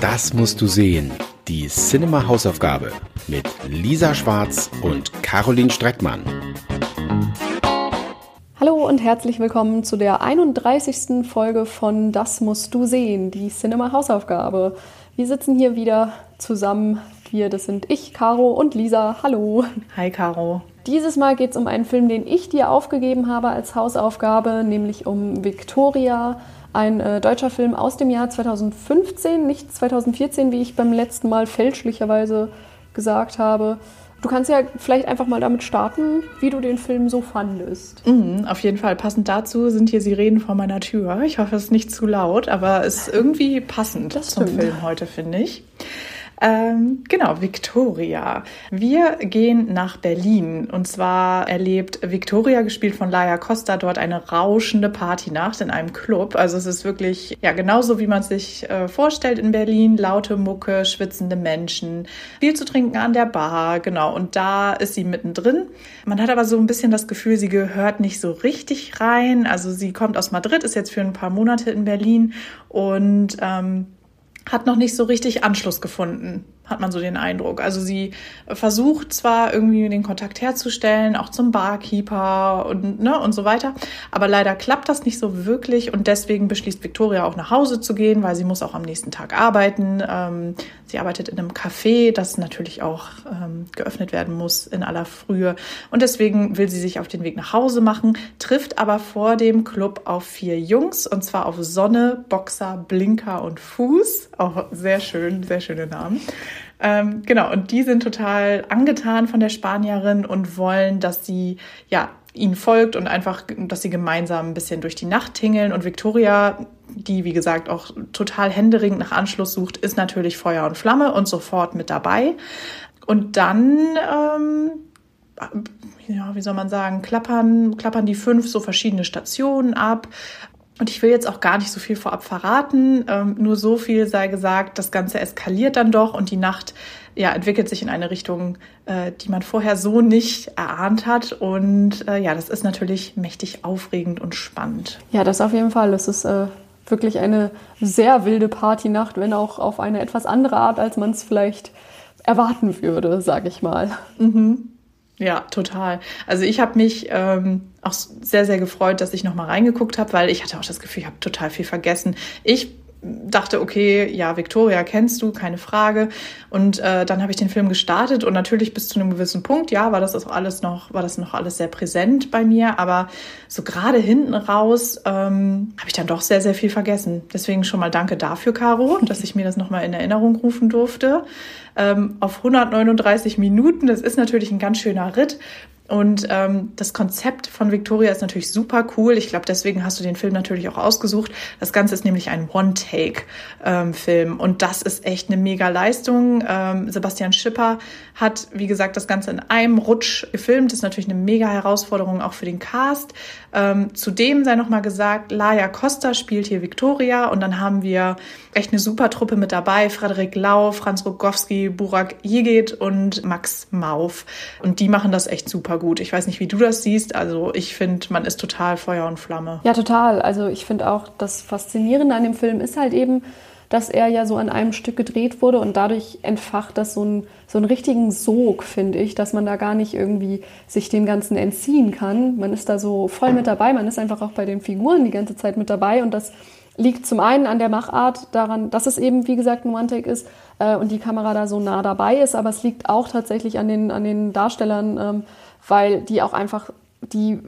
Das musst du sehen. Die Cinema Hausaufgabe mit Lisa Schwarz und Caroline Streckmann. Hallo und herzlich willkommen zu der 31. Folge von Das musst du sehen, die Cinema Hausaufgabe. Wir sitzen hier wieder zusammen. Wir, das sind ich, Caro und Lisa. Hallo. Hi, Caro. Dieses Mal geht es um einen Film, den ich dir aufgegeben habe als Hausaufgabe, nämlich um Victoria, ein äh, deutscher Film aus dem Jahr 2015, nicht 2014, wie ich beim letzten Mal fälschlicherweise gesagt habe. Du kannst ja vielleicht einfach mal damit starten, wie du den Film so fandest. Mhm, auf jeden Fall. Passend dazu sind hier Sirenen vor meiner Tür. Ich hoffe, es ist nicht zu laut, aber es ist irgendwie passend zum. Film heute, finde ich. Ähm, genau, Victoria. Wir gehen nach Berlin und zwar erlebt Victoria, gespielt von Laia Costa, dort eine rauschende Partynacht in einem Club. Also es ist wirklich, ja, genauso wie man sich äh, vorstellt in Berlin. Laute Mucke, schwitzende Menschen, viel zu trinken an der Bar, genau. Und da ist sie mittendrin. Man hat aber so ein bisschen das Gefühl, sie gehört nicht so richtig rein. Also sie kommt aus Madrid, ist jetzt für ein paar Monate in Berlin und ähm, hat noch nicht so richtig Anschluss gefunden, hat man so den Eindruck. Also sie versucht zwar irgendwie den Kontakt herzustellen, auch zum Barkeeper und, ne, und so weiter, aber leider klappt das nicht so wirklich und deswegen beschließt Victoria auch nach Hause zu gehen, weil sie muss auch am nächsten Tag arbeiten. Ähm, sie arbeitet in einem Café, das natürlich auch ähm, geöffnet werden muss in aller Frühe und deswegen will sie sich auf den Weg nach Hause machen, trifft aber vor dem Club auf vier Jungs und zwar auf Sonne, Boxer, Blinker und Fuß. Auch sehr schön, sehr schöne Namen. Ähm, genau, und die sind total angetan von der Spanierin und wollen, dass sie ja ihnen folgt und einfach, dass sie gemeinsam ein bisschen durch die Nacht tingeln. Und Victoria, die wie gesagt auch total händeringend nach Anschluss sucht, ist natürlich Feuer und Flamme und sofort mit dabei. Und dann ähm, ja, wie soll man sagen, klappern, klappern die fünf so verschiedene Stationen ab. Und ich will jetzt auch gar nicht so viel vorab verraten, ähm, nur so viel sei gesagt, das Ganze eskaliert dann doch und die Nacht ja, entwickelt sich in eine Richtung, äh, die man vorher so nicht erahnt hat. Und äh, ja, das ist natürlich mächtig aufregend und spannend. Ja, das auf jeden Fall. Es ist äh, wirklich eine sehr wilde Partynacht, wenn auch auf eine etwas andere Art, als man es vielleicht erwarten würde, sage ich mal. Ja, total. Also ich habe mich ähm, auch sehr, sehr gefreut, dass ich nochmal reingeguckt habe, weil ich hatte auch das Gefühl, ich habe total viel vergessen. Ich dachte, okay, ja, Victoria kennst du, keine Frage. Und äh, dann habe ich den Film gestartet und natürlich bis zu einem gewissen Punkt, ja, war das auch alles noch, war das noch alles sehr präsent bei mir. Aber so gerade hinten raus ähm, habe ich dann doch sehr, sehr viel vergessen. Deswegen schon mal danke dafür, Caro, dass ich mir das nochmal in Erinnerung rufen durfte. Ähm, auf 139 Minuten, das ist natürlich ein ganz schöner Ritt. Und ähm, das Konzept von Victoria ist natürlich super cool. Ich glaube, deswegen hast du den Film natürlich auch ausgesucht. Das Ganze ist nämlich ein One-Take-Film. und das ist echt eine mega Leistung. Ähm, Sebastian Schipper hat, wie gesagt, das Ganze in einem Rutsch gefilmt. Das ist natürlich eine mega Herausforderung auch für den Cast. Ähm, zudem sei nochmal gesagt, Laia Costa spielt hier Victoria. Und dann haben wir echt eine super Truppe mit dabei. Frederik Lau, Franz Rogowski, Burak Jigit und Max Mauf. Und die machen das echt super gut. Ich weiß nicht, wie du das siehst. Also ich finde, man ist total Feuer und Flamme. Ja, total. Also ich finde auch, das Faszinierende an dem Film ist halt eben, dass er ja so an einem Stück gedreht wurde und dadurch entfacht das so, ein, so einen richtigen Sog, finde ich, dass man da gar nicht irgendwie sich dem Ganzen entziehen kann. Man ist da so voll mit dabei, man ist einfach auch bei den Figuren die ganze Zeit mit dabei und das liegt zum einen an der Machart daran, dass es eben, wie gesagt, ein One-Take ist äh, und die Kamera da so nah dabei ist, aber es liegt auch tatsächlich an den, an den Darstellern, ähm, weil die auch einfach die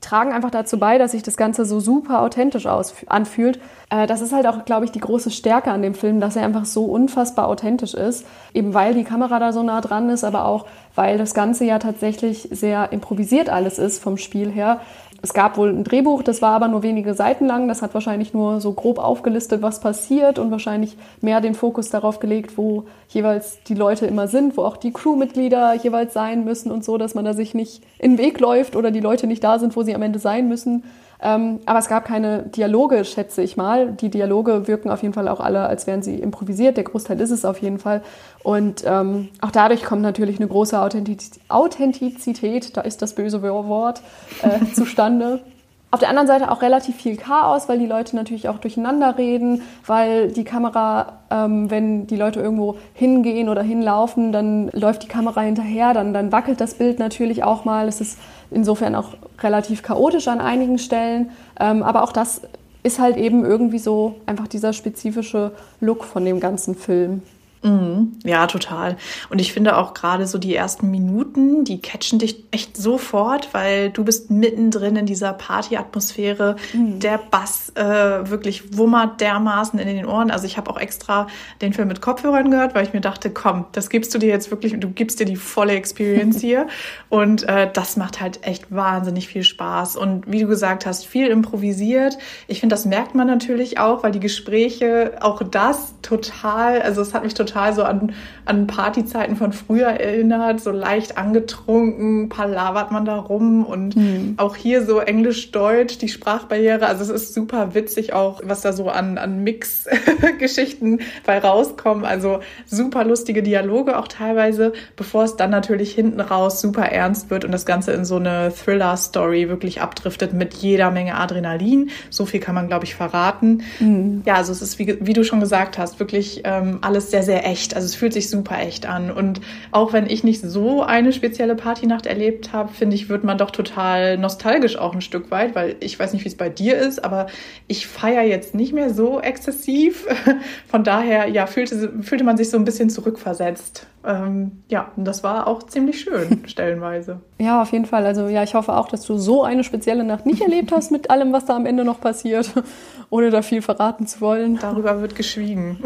tragen einfach dazu bei, dass sich das Ganze so super authentisch aus, anfühlt. Äh, das ist halt auch, glaube ich, die große Stärke an dem Film, dass er einfach so unfassbar authentisch ist. Eben weil die Kamera da so nah dran ist, aber auch weil das Ganze ja tatsächlich sehr improvisiert alles ist vom Spiel her. Es gab wohl ein Drehbuch, das war aber nur wenige Seiten lang. Das hat wahrscheinlich nur so grob aufgelistet, was passiert und wahrscheinlich mehr den Fokus darauf gelegt, wo jeweils die Leute immer sind, wo auch die Crewmitglieder jeweils sein müssen und so, dass man da sich nicht in den Weg läuft oder die Leute nicht da sind, wo sie am Ende sein müssen. Ähm, aber es gab keine Dialoge, schätze ich mal. Die Dialoge wirken auf jeden Fall auch alle, als wären sie improvisiert. Der Großteil ist es auf jeden Fall. Und ähm, auch dadurch kommt natürlich eine große Authentiz Authentizität, da ist das böse Wort, äh, zustande. Auf der anderen Seite auch relativ viel Chaos, weil die Leute natürlich auch durcheinander reden, weil die Kamera, ähm, wenn die Leute irgendwo hingehen oder hinlaufen, dann läuft die Kamera hinterher, dann, dann wackelt das Bild natürlich auch mal. Es ist insofern auch relativ chaotisch an einigen Stellen. Ähm, aber auch das ist halt eben irgendwie so einfach dieser spezifische Look von dem ganzen Film. Mhm. Ja, total. Und ich finde auch gerade so die ersten Minuten, die catchen dich echt sofort, weil du bist mittendrin in dieser Partyatmosphäre. Mhm. Der Bass äh, wirklich wummert dermaßen in den Ohren. Also ich habe auch extra den Film mit Kopfhörern gehört, weil ich mir dachte, komm, das gibst du dir jetzt wirklich, du gibst dir die volle Experience hier. Und äh, das macht halt echt wahnsinnig viel Spaß. Und wie du gesagt hast, viel improvisiert. Ich finde, das merkt man natürlich auch, weil die Gespräche, auch das total, also es hat mich total total so an, an Partyzeiten von früher erinnert, so leicht angetrunken, palavert man da rum und mhm. auch hier so Englisch-Deutsch, die Sprachbarriere. Also es ist super witzig auch, was da so an, an Mix-Geschichten bei rauskommen. Also super lustige Dialoge auch teilweise, bevor es dann natürlich hinten raus super ernst wird und das Ganze in so eine Thriller-Story wirklich abdriftet mit jeder Menge Adrenalin. So viel kann man, glaube ich, verraten. Mhm. Ja, also es ist, wie, wie du schon gesagt hast, wirklich ähm, alles sehr, sehr sehr echt. Also es fühlt sich super echt an. Und auch wenn ich nicht so eine spezielle Partynacht erlebt habe, finde ich, wird man doch total nostalgisch auch ein Stück weit, weil ich weiß nicht, wie es bei dir ist, aber ich feiere jetzt nicht mehr so exzessiv. Von daher, ja, fühlte, fühlte man sich so ein bisschen zurückversetzt. Ähm, ja, und das war auch ziemlich schön, stellenweise. Ja, auf jeden Fall. Also ja, ich hoffe auch, dass du so eine spezielle Nacht nicht erlebt hast mit allem, was da am Ende noch passiert, ohne da viel verraten zu wollen. Darüber wird geschwiegen.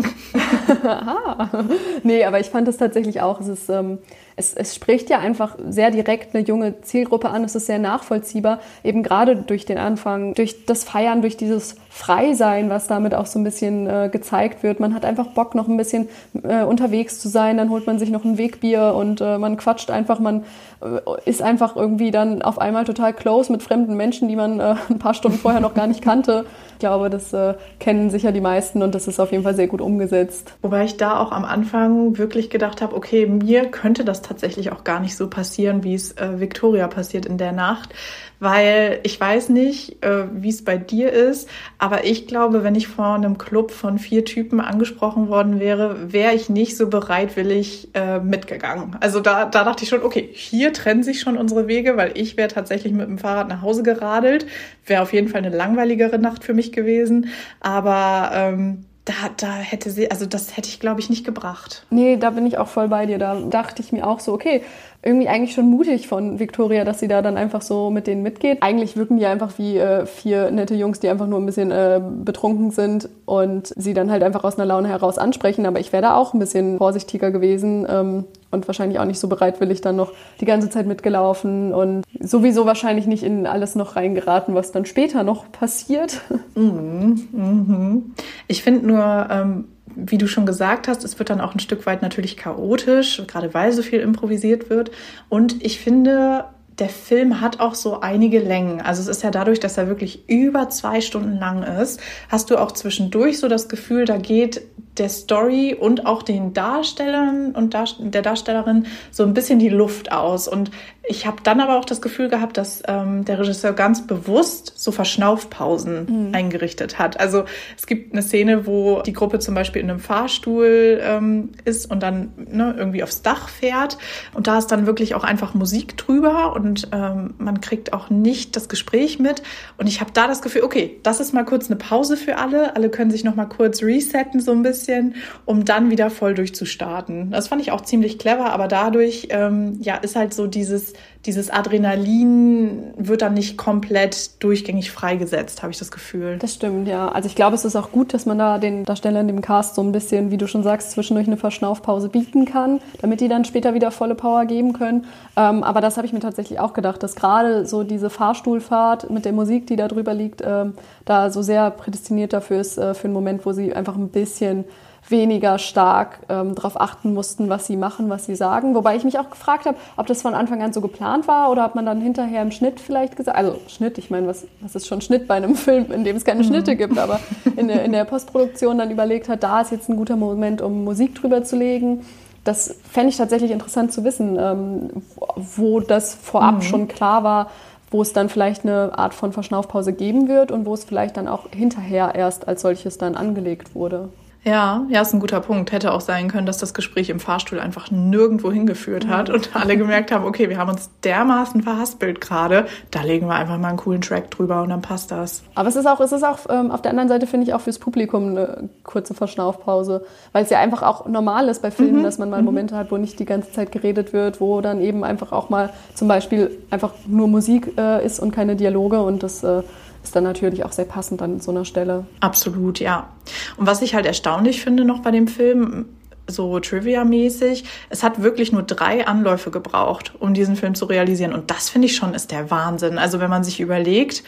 Aha. Nee, aber ich fand es tatsächlich auch. Es ist ähm, es, es spricht ja einfach sehr direkt eine junge Zielgruppe an. Es ist sehr nachvollziehbar, eben gerade durch den Anfang, durch das Feiern, durch dieses Freisein, was damit auch so ein bisschen äh, gezeigt wird. Man hat einfach Bock, noch ein bisschen äh, unterwegs zu sein. Dann holt man sich noch ein Wegbier und äh, man quatscht einfach. Man äh, ist einfach irgendwie dann auf einmal total close mit fremden Menschen, die man äh, ein paar Stunden vorher noch gar nicht kannte. Ich glaube, das äh, kennen sicher die meisten und das ist auf jeden Fall sehr gut umgesetzt. Wobei ich da auch am Anfang wirklich gedacht habe, okay, mir könnte das tatsächlich auch gar nicht so passieren, wie es äh, Victoria passiert in der Nacht, weil ich weiß nicht, äh, wie es bei dir ist, aber ich glaube, wenn ich vor einem Club von vier Typen angesprochen worden wäre, wäre ich nicht so bereitwillig äh, mitgegangen. Also da, da dachte ich schon, okay, hier trennen sich schon unsere Wege, weil ich wäre tatsächlich mit dem Fahrrad nach Hause geradelt. Wäre auf jeden Fall eine langweiligere Nacht für mich gewesen, aber ähm, da, da hätte sie, also das hätte ich, glaube ich, nicht gebracht. Nee, da bin ich auch voll bei dir. Da dachte ich mir auch so, okay, irgendwie eigentlich schon mutig von Victoria, dass sie da dann einfach so mit denen mitgeht. Eigentlich wirken die einfach wie äh, vier nette Jungs, die einfach nur ein bisschen äh, betrunken sind und sie dann halt einfach aus einer Laune heraus ansprechen. Aber ich wäre da auch ein bisschen vorsichtiger gewesen ähm, und wahrscheinlich auch nicht so bereitwillig dann noch die ganze Zeit mitgelaufen und sowieso wahrscheinlich nicht in alles noch reingeraten, was dann später noch passiert. Mhm, mhm. Ich finde nur, ähm, wie du schon gesagt hast, es wird dann auch ein Stück weit natürlich chaotisch, gerade weil so viel improvisiert wird. Und ich finde, der Film hat auch so einige Längen. Also es ist ja dadurch, dass er wirklich über zwei Stunden lang ist, hast du auch zwischendurch so das Gefühl, da geht der Story und auch den Darstellern und der Darstellerin so ein bisschen die Luft aus. Und ich habe dann aber auch das Gefühl gehabt, dass ähm, der Regisseur ganz bewusst so Verschnaufpausen mhm. eingerichtet hat. Also es gibt eine Szene, wo die Gruppe zum Beispiel in einem Fahrstuhl ähm, ist und dann ne, irgendwie aufs Dach fährt. Und da ist dann wirklich auch einfach Musik drüber und ähm, man kriegt auch nicht das Gespräch mit. Und ich habe da das Gefühl, okay, das ist mal kurz eine Pause für alle. Alle können sich noch mal kurz resetten so ein bisschen, um dann wieder voll durchzustarten. Das fand ich auch ziemlich clever, aber dadurch ähm, ja ist halt so dieses dieses Adrenalin wird dann nicht komplett durchgängig freigesetzt, habe ich das Gefühl. Das stimmt, ja. Also ich glaube, es ist auch gut, dass man da den Darstellern dem Cast so ein bisschen, wie du schon sagst, zwischendurch eine Verschnaufpause bieten kann, damit die dann später wieder volle Power geben können. Ähm, aber das habe ich mir tatsächlich auch gedacht, dass gerade so diese Fahrstuhlfahrt mit der Musik, die da drüber liegt, ähm, da so sehr prädestiniert dafür ist, äh, für einen Moment, wo sie einfach ein bisschen weniger stark ähm, darauf achten mussten, was sie machen, was sie sagen. Wobei ich mich auch gefragt habe, ob das von Anfang an so geplant war oder ob man dann hinterher im Schnitt vielleicht gesagt, also Schnitt, ich meine, was, was ist schon Schnitt bei einem Film, in dem es keine mhm. Schnitte gibt, aber in der, in der Postproduktion dann überlegt hat, da ist jetzt ein guter Moment, um Musik drüber zu legen. Das fände ich tatsächlich interessant zu wissen, ähm, wo das vorab mhm. schon klar war, wo es dann vielleicht eine Art von Verschnaufpause geben wird und wo es vielleicht dann auch hinterher erst als solches dann angelegt wurde. Ja, ja, ist ein guter Punkt. Hätte auch sein können, dass das Gespräch im Fahrstuhl einfach nirgendwo hingeführt hat und alle gemerkt haben, okay, wir haben uns dermaßen verhaspelt gerade, da legen wir einfach mal einen coolen Track drüber und dann passt das. Aber es ist auch, es ist auch ähm, auf der anderen Seite finde ich auch fürs Publikum eine kurze Verschnaufpause, weil es ja einfach auch normal ist bei Filmen, mhm. dass man mal mhm. Momente hat, wo nicht die ganze Zeit geredet wird, wo dann eben einfach auch mal zum Beispiel einfach nur Musik äh, ist und keine Dialoge und das äh, ist dann natürlich auch sehr passend an so einer Stelle. Absolut, ja. Und was ich halt erstaunlich finde noch bei dem Film, so Trivia-mäßig. Es hat wirklich nur drei Anläufe gebraucht, um diesen Film zu realisieren. Und das finde ich schon ist der Wahnsinn. Also wenn man sich überlegt,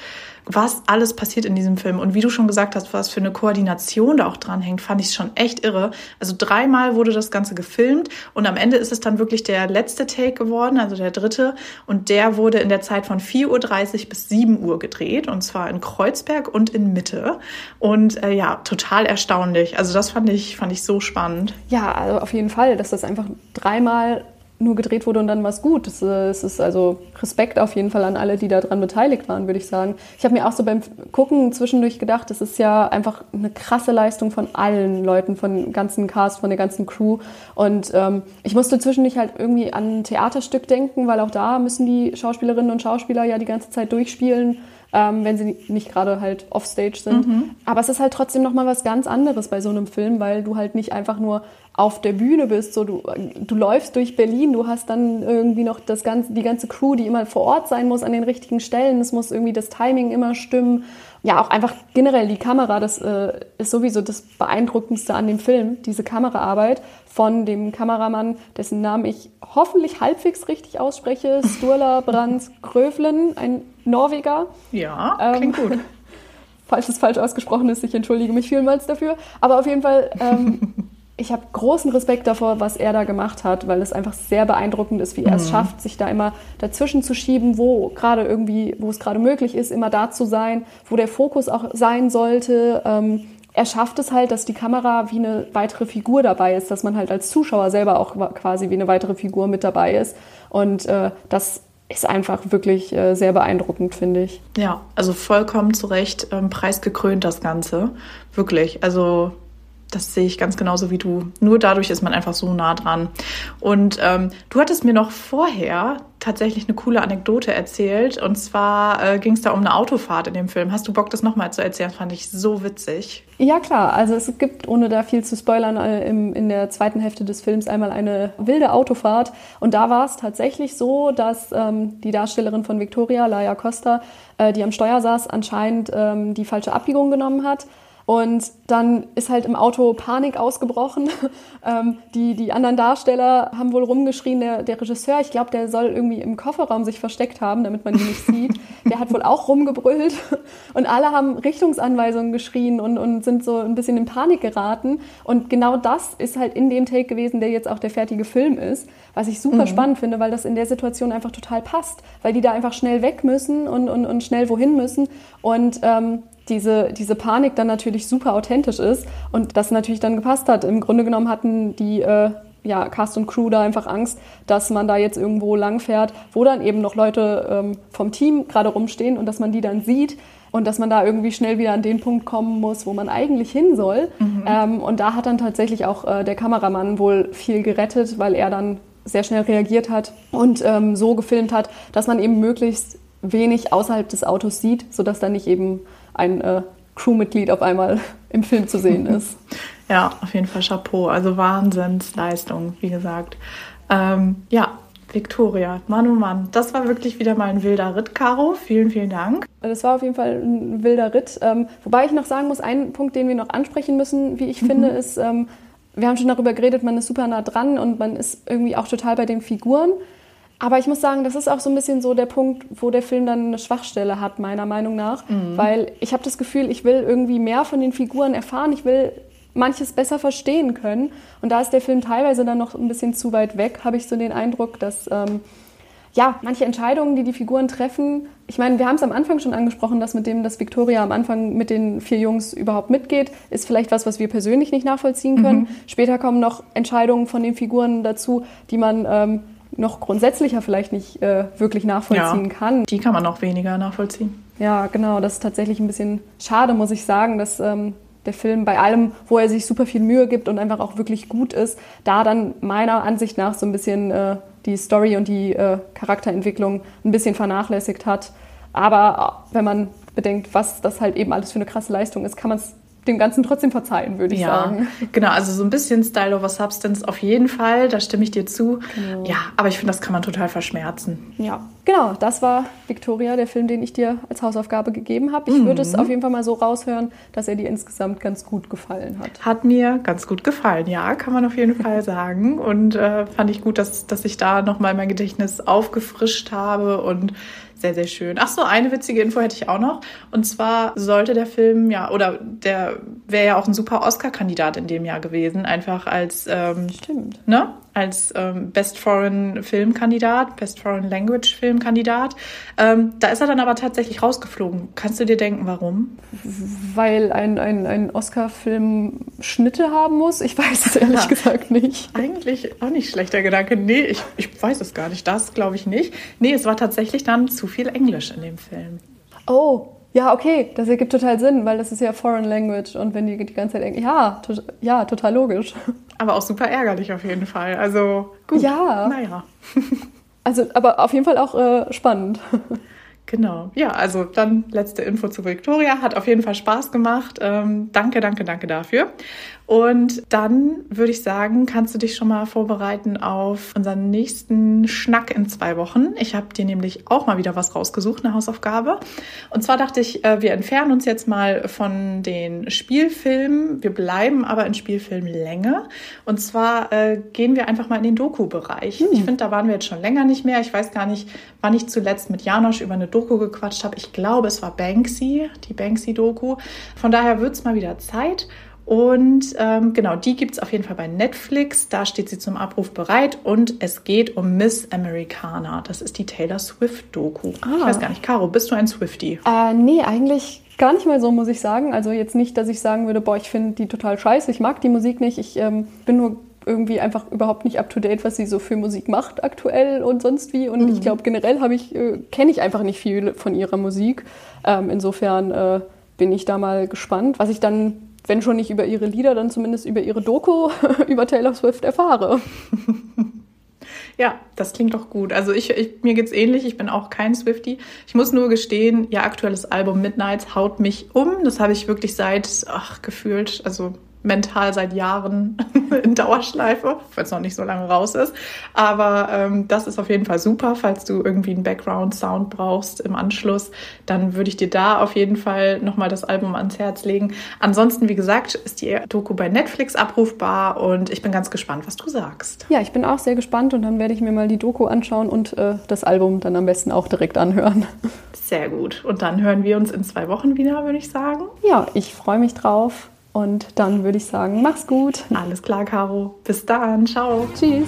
was alles passiert in diesem Film und wie du schon gesagt hast, was für eine Koordination da auch dran hängt, fand ich schon echt irre. Also dreimal wurde das Ganze gefilmt und am Ende ist es dann wirklich der letzte Take geworden, also der dritte und der wurde in der Zeit von 4.30 Uhr bis 7 Uhr gedreht und zwar in Kreuzberg und in Mitte und äh, ja, total erstaunlich. Also das fand ich, fand ich so spannend. Ja, also auf jeden Fall, dass das einfach dreimal nur gedreht wurde und dann war es gut. Es, es ist also Respekt auf jeden Fall an alle, die daran beteiligt waren, würde ich sagen. Ich habe mir auch so beim Gucken zwischendurch gedacht, es ist ja einfach eine krasse Leistung von allen Leuten, von ganzen Cast, von der ganzen Crew. Und ähm, ich musste zwischendurch halt irgendwie an ein Theaterstück denken, weil auch da müssen die Schauspielerinnen und Schauspieler ja die ganze Zeit durchspielen ähm, wenn sie nicht gerade halt offstage sind. Mhm. Aber es ist halt trotzdem nochmal was ganz anderes bei so einem Film, weil du halt nicht einfach nur auf der Bühne bist, so du, du läufst durch Berlin, du hast dann irgendwie noch das ganze, die ganze Crew, die immer vor Ort sein muss an den richtigen Stellen, es muss irgendwie das Timing immer stimmen. Ja, auch einfach generell die Kamera, das äh, ist sowieso das Beeindruckendste an dem Film, diese Kameraarbeit von dem Kameramann, dessen Namen ich hoffentlich halbwegs richtig ausspreche, Sturla Brands Gröflen, ein Norweger. Ja, klingt ähm, gut. Falls es falsch ausgesprochen ist, ich entschuldige mich vielmals dafür. Aber auf jeden Fall, ähm, ich habe großen Respekt davor, was er da gemacht hat, weil es einfach sehr beeindruckend ist, wie er es mhm. schafft, sich da immer dazwischen zu schieben, wo gerade irgendwie, wo es gerade möglich ist, immer da zu sein, wo der Fokus auch sein sollte. Ähm, er schafft es halt, dass die Kamera wie eine weitere Figur dabei ist, dass man halt als Zuschauer selber auch quasi wie eine weitere Figur mit dabei ist. Und äh, das ist einfach wirklich äh, sehr beeindruckend, finde ich. Ja, also vollkommen zu Recht ähm, preisgekrönt das Ganze. Wirklich. Also das sehe ich ganz genauso wie du. Nur dadurch ist man einfach so nah dran. Und ähm, du hattest mir noch vorher tatsächlich eine coole Anekdote erzählt. Und zwar äh, ging es da um eine Autofahrt in dem Film. Hast du Bock, das nochmal zu erzählen? Fand ich so witzig. Ja, klar. Also es gibt, ohne da viel zu spoilern, äh, im, in der zweiten Hälfte des Films einmal eine wilde Autofahrt. Und da war es tatsächlich so, dass ähm, die Darstellerin von Victoria, Laia Costa, äh, die am Steuer saß, anscheinend ähm, die falsche Abbiegung genommen hat und dann ist halt im Auto Panik ausgebrochen. ähm, die, die anderen Darsteller haben wohl rumgeschrien, der, der Regisseur, ich glaube, der soll irgendwie im Kofferraum sich versteckt haben, damit man ihn nicht sieht. Der hat wohl auch rumgebrüllt. Und alle haben Richtungsanweisungen geschrien und, und sind so ein bisschen in Panik geraten. Und genau das ist halt in dem Take gewesen, der jetzt auch der fertige Film ist. Was ich super mhm. spannend finde, weil das in der Situation einfach total passt. Weil die da einfach schnell weg müssen und, und, und schnell wohin müssen. Und ähm, diese, diese Panik dann natürlich super authentisch ist und das natürlich dann gepasst hat. Im Grunde genommen hatten die äh, ja, Cast und Crew da einfach Angst, dass man da jetzt irgendwo langfährt, wo dann eben noch Leute ähm, vom Team gerade rumstehen und dass man die dann sieht und dass man da irgendwie schnell wieder an den Punkt kommen muss, wo man eigentlich hin soll. Mhm. Ähm, und da hat dann tatsächlich auch äh, der Kameramann wohl viel gerettet, weil er dann sehr schnell reagiert hat und ähm, so gefilmt hat, dass man eben möglichst wenig außerhalb des Autos sieht, sodass dann nicht eben ein äh, Crewmitglied auf einmal im Film zu sehen ist. ja, auf jeden Fall Chapeau. Also Wahnsinnsleistung, wie gesagt. Ähm, ja, Victoria, Mann, oh Mann, das war wirklich wieder mal ein wilder Ritt, Caro. Vielen, vielen Dank. Das war auf jeden Fall ein wilder Ritt. Ähm, wobei ich noch sagen muss, ein Punkt, den wir noch ansprechen müssen, wie ich mhm. finde, ist, ähm, wir haben schon darüber geredet, man ist super nah dran und man ist irgendwie auch total bei den Figuren. Aber ich muss sagen, das ist auch so ein bisschen so der Punkt, wo der Film dann eine Schwachstelle hat, meiner Meinung nach. Mhm. Weil ich habe das Gefühl, ich will irgendwie mehr von den Figuren erfahren. Ich will manches besser verstehen können. Und da ist der Film teilweise dann noch ein bisschen zu weit weg, habe ich so den Eindruck, dass ähm, ja, manche Entscheidungen, die die Figuren treffen, ich meine, wir haben es am Anfang schon angesprochen, dass mit dem, dass Victoria am Anfang mit den vier Jungs überhaupt mitgeht, ist vielleicht was, was wir persönlich nicht nachvollziehen können. Mhm. Später kommen noch Entscheidungen von den Figuren dazu, die man ähm, noch grundsätzlicher vielleicht nicht äh, wirklich nachvollziehen Ja. kann. Die kann man noch weniger nachvollziehen. Ja, genau, das ist tatsächlich ein bisschen schade, muss ich sagen, dass ähm, der Film bei allem, wo er sich super viel Mühe gibt und einfach auch wirklich gut ist, da dann meiner Ansicht nach so ein bisschen äh, die Story und die äh, Charakterentwicklung ein bisschen vernachlässigt hat. Aber äh, wenn man bedenkt, was das halt eben alles für eine krasse Leistung ist, kann man es dem Ganzen trotzdem verzeihen, würde ich Ja, sagen. genau. Also so ein bisschen Style over Substance auf jeden Fall. Da stimme ich dir zu. Genau. Ja, aber ich finde, das kann man total verschmerzen. Ja, genau, das war Victoria, der Film, den ich dir als Hausaufgabe gegeben habe. Ich würde es auf jeden Fall mal so raushören, dass er dir insgesamt ganz gut gefallen hat. Hat mir ganz gut gefallen, ja, kann man auf jeden Fall sagen. Und äh, fand ich gut, dass, dass ich da nochmal mein Gedächtnis aufgefrischt habe und sehr, sehr schön. Ach so, eine witzige Info hätte ich auch noch. Und zwar sollte der Film, ja, oder der wäre ja auch ein super Oscar-Kandidat in dem Jahr gewesen, einfach als, ähm, Stimmt. ne, als ähm, Best Foreign Filmkandidat, Best Foreign Language Filmkandidat. Ähm, da ist er dann aber tatsächlich rausgeflogen. Kannst du dir denken, warum? Weil ein, ein, ein Oscar-Film Schnitte haben muss? Ich weiß es ehrlich Ja. gesagt nicht. Eigentlich auch nicht schlechter Gedanke. Nee, ich, ich weiß es gar nicht. Das glaube ich nicht. Nee, es war tatsächlich dann zu viel Englisch in dem Film. Oh, ja, okay, das ergibt total Sinn, weil das ist ja Foreign Language und wenn die die ganze Zeit denken, ja, to ja, total logisch. Aber auch super ärgerlich auf jeden Fall. Also gut. Ja. Naja. Also, aber auf jeden Fall auch äh, spannend. Genau. Ja, also dann letzte Info zu Victoria. Hat auf jeden Fall Spaß gemacht. Ähm, danke, danke, danke dafür. Und dann würde ich sagen, kannst du dich schon mal vorbereiten auf unseren nächsten Schnack in zwei Wochen. Ich habe dir nämlich auch mal wieder was rausgesucht, eine Hausaufgabe. Und zwar dachte ich, äh, wir entfernen uns jetzt mal von den Spielfilmen. Wir bleiben aber in Spielfilmlänge. Und zwar äh, gehen wir einfach mal in den Doku-Bereich. Ich finde, da waren wir jetzt schon länger nicht mehr. Ich weiß gar nicht, wann ich zuletzt mit Janosch über eine Doku gequatscht habe. Ich glaube, es war Banksy, die Banksy-Doku. Von daher wird es mal wieder Zeit. Und ähm, genau, die gibt's auf jeden Fall bei Netflix. Da steht sie zum Abruf bereit. Und es geht um Miss Americana. Das ist die Taylor Swift-Doku. Ich Ah. weiß gar nicht, Caro, bist du ein Swiftie? Äh, nee, eigentlich gar nicht mal so, muss ich sagen. Also jetzt nicht, dass ich sagen würde, boah, ich finde die total scheiße, ich mag die Musik nicht. Ich ähm, bin nur irgendwie einfach überhaupt nicht up to date, was sie so für Musik macht aktuell und sonst wie. Und ich glaube, generell habe ich, äh, kenne ich einfach nicht viel von ihrer Musik. Ähm, insofern äh, bin ich da mal gespannt, was ich dann, wenn schon nicht über ihre Lieder, dann zumindest über ihre Doku über Taylor Swift erfahre. Ja, das klingt doch gut. Also ich, ich mir geht's ähnlich. Ich bin auch kein Swiftie. Ich muss nur gestehen, ihr aktuelles Album Midnights haut mich um. Das habe ich wirklich seit, ach, gefühlt, also mental seit Jahren in Dauerschleife, weil es noch nicht so lange raus ist. Aber ähm, das ist auf jeden Fall super. Falls du irgendwie einen Background-Sound brauchst im Anschluss, dann würde ich dir da auf jeden Fall nochmal das Album ans Herz legen. Ansonsten, wie gesagt, ist die Doku bei Netflix abrufbar und ich bin ganz gespannt, was du sagst. Ja, ich bin auch sehr gespannt und dann werde ich mir mal die Doku anschauen und äh, das Album dann am besten auch direkt anhören. Sehr gut. Und dann hören wir uns in zwei Wochen wieder, würde ich sagen. Ja, ich freue mich drauf und dann würde ich sagen, mach's gut. Alles klar, Caro. Bis dann. Ciao. Tschüss.